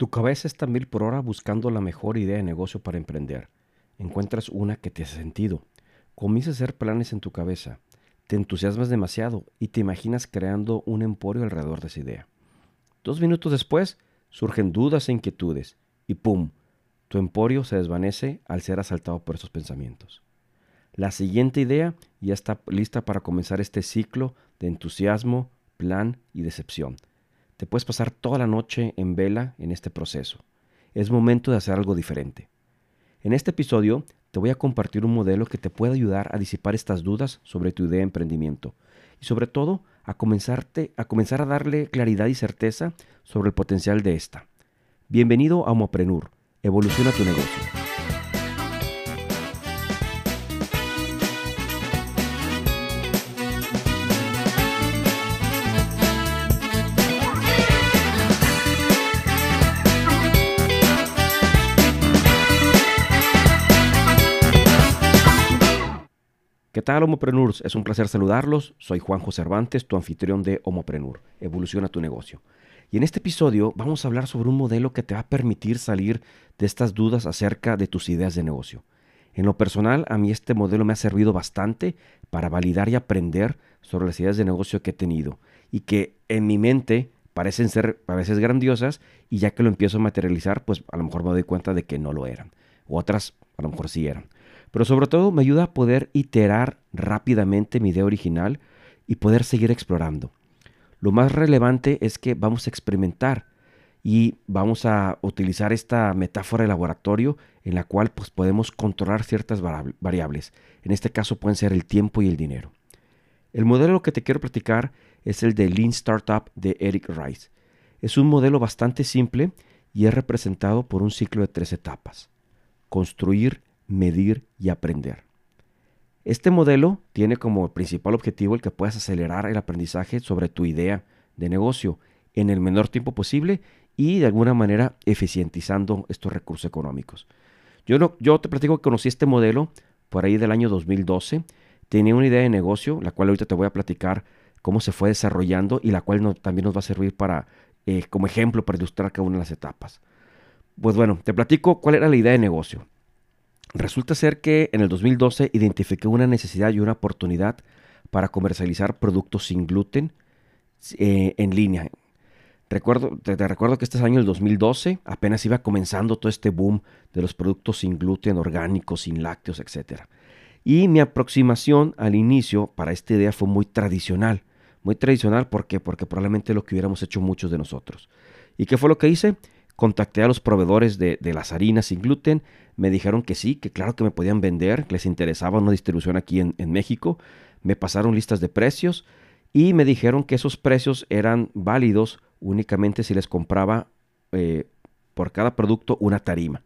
Tu cabeza está mil por hora buscando la mejor idea de negocio para emprender. Encuentras una que te hace sentido. Comienzas a hacer planes en tu cabeza. Te entusiasmas demasiado y te imaginas creando un emporio alrededor de esa idea. Dos minutos después surgen dudas e inquietudes y ¡pum! Tu emporio se desvanece al ser asaltado por esos pensamientos. La siguiente idea ya está lista para comenzar este ciclo de entusiasmo, plan y decepción. Te puedes pasar toda la noche en vela en este proceso. Es momento de hacer algo diferente. En este episodio te voy a compartir un modelo que te puede ayudar a disipar estas dudas sobre tu idea de emprendimiento y sobre todo a, comenzarte, a comenzar a darle claridad y certeza sobre el potencial de esta. Bienvenido a Homoprenur, evoluciona tu negocio. ¿Qué tal, Homoprenurs? Es un placer saludarlos. Soy Juanjo Cervantes, tu anfitrión de Homoprenur. Evoluciona tu negocio. Y en este episodio vamos a hablar sobre un modelo que te va a permitir salir de estas dudas acerca de tus ideas de negocio. En lo personal, a mí este modelo me ha servido bastante para validar y aprender sobre las ideas de negocio que he tenido y que en mi mente parecen ser a veces grandiosas y ya que lo empiezo a materializar, pues a lo mejor me doy cuenta de que no lo eran. Otras a lo mejor sí eran pero sobre todo me ayuda a poder iterar rápidamente mi idea original y poder seguir explorando. Lo más relevante es que vamos a experimentar y vamos a utilizar esta metáfora de laboratorio en la cual pues, podemos controlar ciertas variables. En este caso pueden ser el tiempo y el dinero. El modelo que te quiero platicar es el de Lean Startup de Eric Rice. Es un modelo bastante simple y es representado por un ciclo de tres etapas. Construir, medir y aprender. Este modelo tiene como principal objetivo el que puedas acelerar el aprendizaje sobre tu idea de negocio en el menor tiempo posible y de alguna manera eficientizando estos recursos económicos. Yo, no, yo te platico que conocí este modelo por ahí del año 2012. Tenía una idea de negocio, la cual ahorita te voy a platicar cómo se fue desarrollando y la cual también nos va a servir para, eh, como ejemplo para ilustrar cada una de las etapas. Pues bueno, te platico cuál era la idea de negocio. Resulta ser que en el 2012 identifiqué una necesidad y una oportunidad para comercializar productos sin gluten eh, en línea. Recuerdo, te, recuerdo que este es año el 2012, apenas iba comenzando todo este boom de los productos sin gluten, orgánicos, sin lácteos, etc. Y mi aproximación al inicio para esta idea fue muy tradicional. Muy tradicional, ¿por qué? Porque probablemente lo que hubiéramos hecho muchos de nosotros. ¿Y qué fue lo que hice? Contacté a los proveedores de, las harinas sin gluten, me dijeron que sí, que claro que me podían vender, que les interesaba una distribución aquí en, México, me pasaron listas de precios y me dijeron que esos precios eran válidos únicamente si les compraba eh, por cada producto una tarima.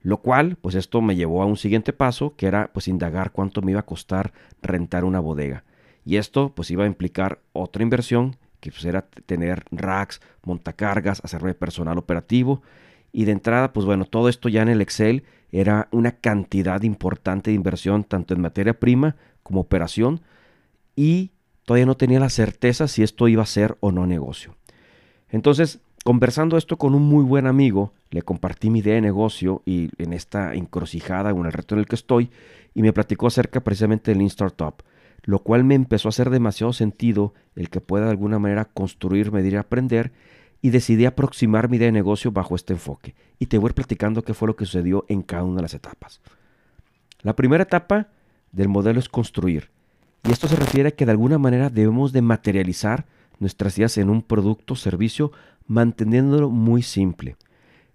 Lo cual, pues esto me llevó a un siguiente paso, que era pues indagar cuánto me iba a costar rentar una bodega. Y esto pues iba a implicar otra inversión pues, era tener racks, montacargas, hacerme personal operativo. Y de entrada, pues bueno, todo esto ya en el Excel era una cantidad importante de inversión, tanto en materia prima como operación. Y todavía no tenía la certeza si esto iba a ser o no negocio. Entonces, conversando esto con un muy buen amigo, le compartí mi idea de negocio y en esta encrucijada, en el reto en el que estoy, y me platicó acerca precisamente del Lean Startup lo cual me empezó a hacer demasiado sentido el que pueda de alguna manera construir, medir y aprender, y decidí aproximar mi idea de negocio bajo este enfoque. Y te voy a ir platicando qué fue lo que sucedió en cada una de las etapas. La primera etapa del modelo es construir. Y esto se refiere a que de alguna manera debemos de materializar nuestras ideas en un producto o servicio manteniéndolo muy simple.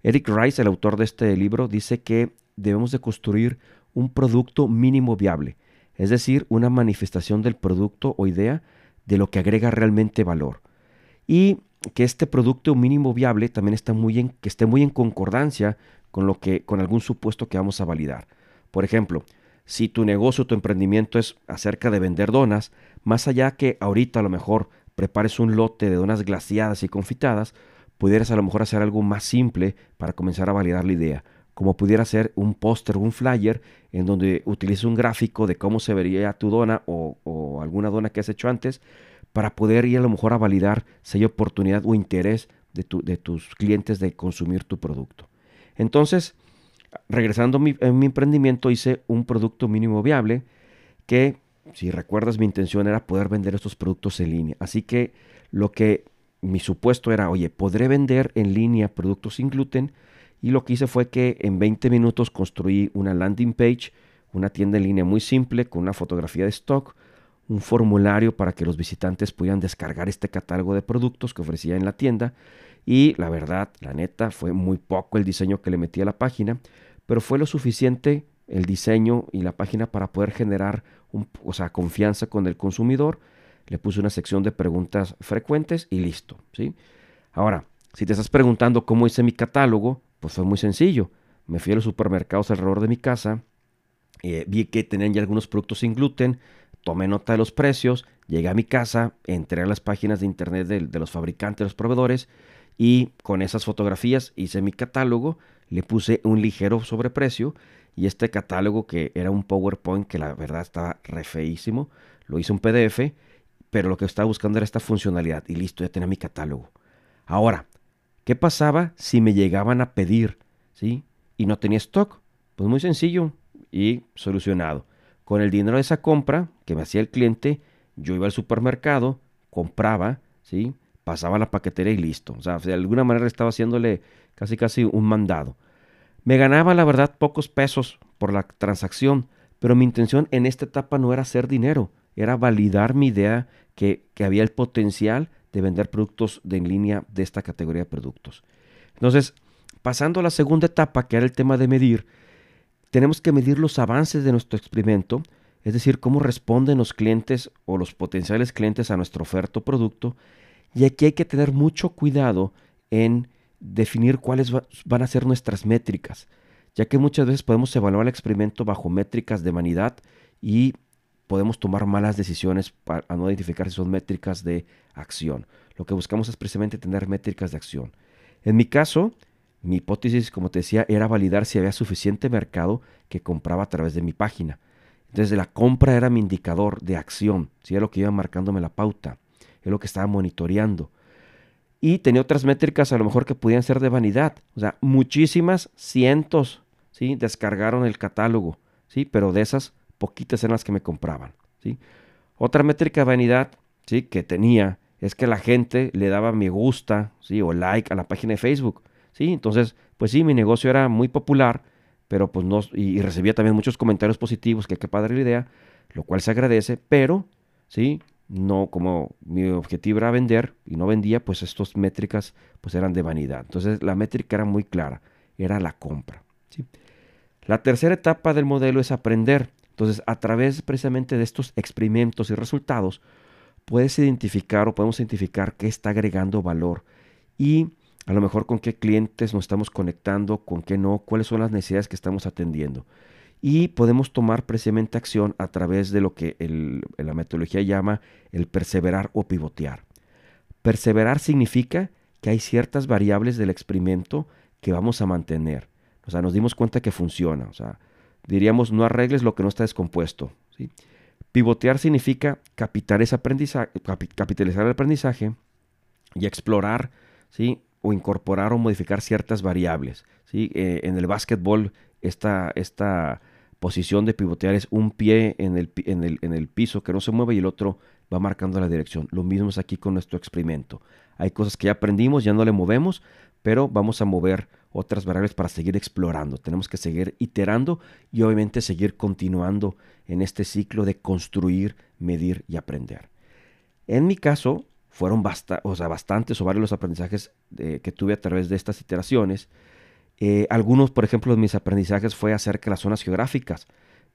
Eric Rice, el autor de este libro, dice que debemos de construir un producto mínimo viable es decir, una manifestación del producto o idea de lo que agrega realmente valor. Y que este producto mínimo viable también está muy en, que esté muy en concordancia con, lo que, con algún supuesto que vamos a validar. Por ejemplo, si tu negocio, tu emprendimiento es acerca de vender donas, más allá que ahorita a lo mejor prepares un lote de donas glaciadas y confitadas, pudieras a lo mejor hacer algo más simple para comenzar a validar la idea como pudiera ser un póster o un flyer en donde utilices un gráfico de cómo se vería tu dona o, alguna dona que has hecho antes para poder ir a lo mejor a validar si hay oportunidad o interés de, de tus clientes de consumir tu producto. Entonces, regresando a mi, mi emprendimiento, hice un producto mínimo viable que, si recuerdas, mi intención era poder vender estos productos en línea. Así que lo que mi supuesto era, oye, podré vender en línea productos sin gluten. Y lo que hice fue que en 20 minutos construí una landing page, una tienda en línea muy simple con una fotografía de stock, un formulario para que los visitantes pudieran descargar este catálogo de productos que ofrecía en la tienda. Y la verdad, la neta, fue muy poco el diseño que le metí a la página, pero fue lo suficiente el diseño y la página para poder generar o sea, confianza con el consumidor le puse una sección de preguntas frecuentes y listo, ¿sí? Ahora, si te estás preguntando cómo hice mi catálogo, pues fue muy sencillo. Me fui a los supermercados alrededor de mi casa, eh, vi que tenían ya algunos productos sin gluten, tomé nota de los precios, llegué a mi casa, entré a las páginas de internet de, los fabricantes, los proveedores, y con esas fotografías hice mi catálogo, le puse un ligero sobreprecio y este catálogo que era un PowerPoint que la verdad estaba re feísimo, lo hice un PDF pero lo que estaba buscando era esta funcionalidad y listo, ya tenía mi catálogo. Ahora, ¿qué pasaba si me llegaban a pedir, ¿sí? Y no tenía stock? Pues muy sencillo y solucionado. Con el dinero de esa compra que me hacía el cliente, yo iba al supermercado, compraba, ¿sí? Pasaba la paquetería y listo. O sea, de alguna manera estaba haciéndole casi casi un mandado. Me ganaba, la verdad, pocos pesos por la transacción, pero mi intención en esta etapa no era hacer dinero, era validar mi idea que, había el potencial de vender productos de en línea de esta categoría de productos. Entonces, pasando a la segunda etapa, que era el tema de medir, tenemos que medir los avances de nuestro experimento, es decir, cómo responden los clientes o los potenciales clientes a nuestra oferta o producto. Y aquí hay que tener mucho cuidado en definir cuáles van a ser nuestras métricas, ya que muchas veces podemos evaluar el experimento bajo métricas de vanidad y podemos tomar malas decisiones para no identificar si son métricas de acción. Lo que buscamos es precisamente tener métricas de acción. En mi caso, mi hipótesis, como te decía, era validar si había suficiente mercado que compraba a través de mi página. Entonces la compra era mi indicador de acción, si era lo que iba marcándome la pauta, es lo que estaba monitoreando. Y tenía otras métricas a lo mejor que podían ser de vanidad. O sea, muchísimas, cientos, ¿sí? Descargaron el catálogo, ¿sí? Pero de esas poquitas eran las que me compraban. ¿sí? Otra métrica de vanidad ¿sí? que tenía es que la gente le daba me gusta ¿sí? o like a la página de Facebook. ¿sí? Entonces, pues sí, mi negocio era muy popular, pero pues no, y, recibía también muchos comentarios positivos, que qué padre la idea, lo cual se agradece, pero, ¿sí? No, como mi objetivo era vender y no vendía, pues estas métricas pues eran de vanidad. Entonces la métrica era muy clara, era la compra. ¿sí? La tercera etapa del modelo es aprender. Entonces, a través precisamente de estos experimentos y resultados, puedes identificar o podemos identificar qué está agregando valor y a lo mejor con qué clientes nos estamos conectando, con qué no, cuáles son las necesidades que estamos atendiendo. Y podemos tomar precisamente acción a través de lo que la metodología llama el perseverar o pivotear. Perseverar significa que hay ciertas variables del experimento que vamos a mantener. O sea, nos dimos cuenta que funciona. O sea, diríamos, no arregles lo que no está descompuesto. Pivotear significa capitalizar el aprendizaje y explorar o incorporar o modificar ciertas variables. Eh, en el básquetbol, esta, esta posición de pivotear es un pie en el, en, el, en el piso que no se mueve y el otro va marcando la dirección. Lo mismo es aquí con nuestro experimento. Hay cosas que ya aprendimos, ya no le movemos, pero vamos a mover otras variables para seguir explorando. Tenemos que seguir iterando y obviamente seguir continuando en este ciclo de construir, medir y aprender. En mi caso, fueron o sea, bastantes o varios los aprendizajes eh, que tuve a través de estas iteraciones. Eh, algunos, por ejemplo, de mis aprendizajes fue acerca de las zonas geográficas,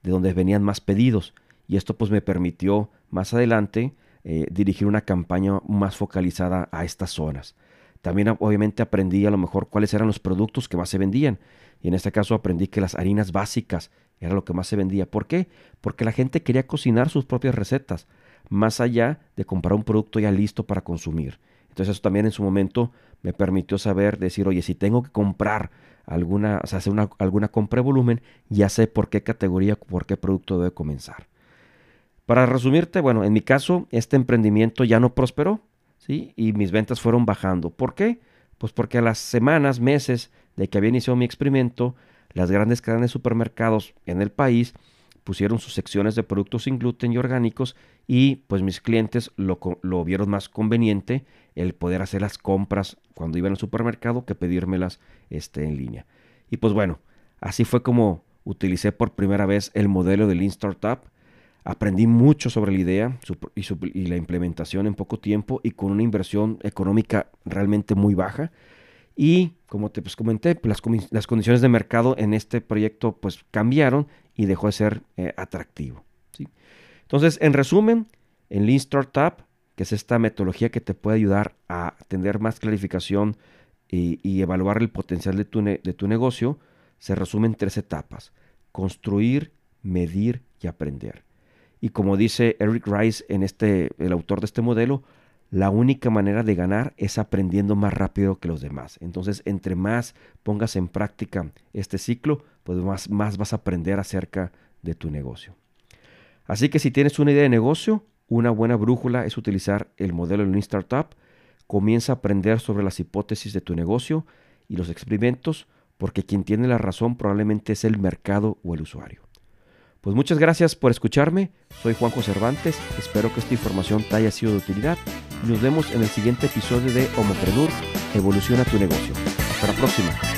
de donde venían más pedidos. Y esto pues me permitió más adelante eh, dirigir una campaña más focalizada a estas zonas. También obviamente aprendí a lo mejor cuáles eran los productos que más se vendían. Y en este caso aprendí que las harinas básicas era lo que más se vendía. ¿Por qué? Porque la gente quería cocinar sus propias recetas, más allá de comprar un producto ya listo para consumir. Entonces eso también en su momento me permitió saber, decir, oye, si tengo que comprar alguna, o sea, hacer una, alguna compra de volumen, ya sé por qué categoría, por qué producto debe comenzar. Para resumirte, bueno, en mi caso, este emprendimiento ya no prosperó y mis ventas fueron bajando. ¿Por qué? Pues porque a las semanas, meses de que había iniciado mi experimento, las grandes cadenas de supermercados en el país pusieron sus secciones de productos sin gluten y orgánicos y pues mis clientes lo, lo, vieron más conveniente el poder hacer las compras cuando iban al supermercado que pedírmelas este, en línea. Y pues bueno, así fue como utilicé por primera vez el modelo de Lean Startup. Aprendí mucho sobre la idea y, y la implementación en poco tiempo y con una inversión económica realmente muy baja. Y como te pues, comenté, las, las, condiciones de mercado en este proyecto pues cambiaron y dejó de ser eh, atractivo. ¿sí? Entonces, en resumen, en Lean Startup, que es esta metodología que te puede ayudar a tener más clarificación y, evaluar el potencial de tu, de tu negocio, se resume en tres etapas. Construir, medir y aprender. Y como dice Eric Rice, en este, el autor de este modelo, la única manera de ganar es aprendiendo más rápido que los demás. Entonces, entre más pongas en práctica este ciclo, pues más, más vas a aprender acerca de tu negocio. Así que si tienes una idea de negocio, una buena brújula es utilizar el modelo de Lean Startup. Comienza a aprender sobre las hipótesis de tu negocio y los experimentos, porque quien tiene la razón probablemente es el mercado o el usuario. Pues muchas gracias por escucharme. Soy Juanjo Cervantes. Espero que esta información te haya sido de utilidad nos vemos en el siguiente episodio de Homoprenur, Evoluciona tu negocio. Hasta la próxima.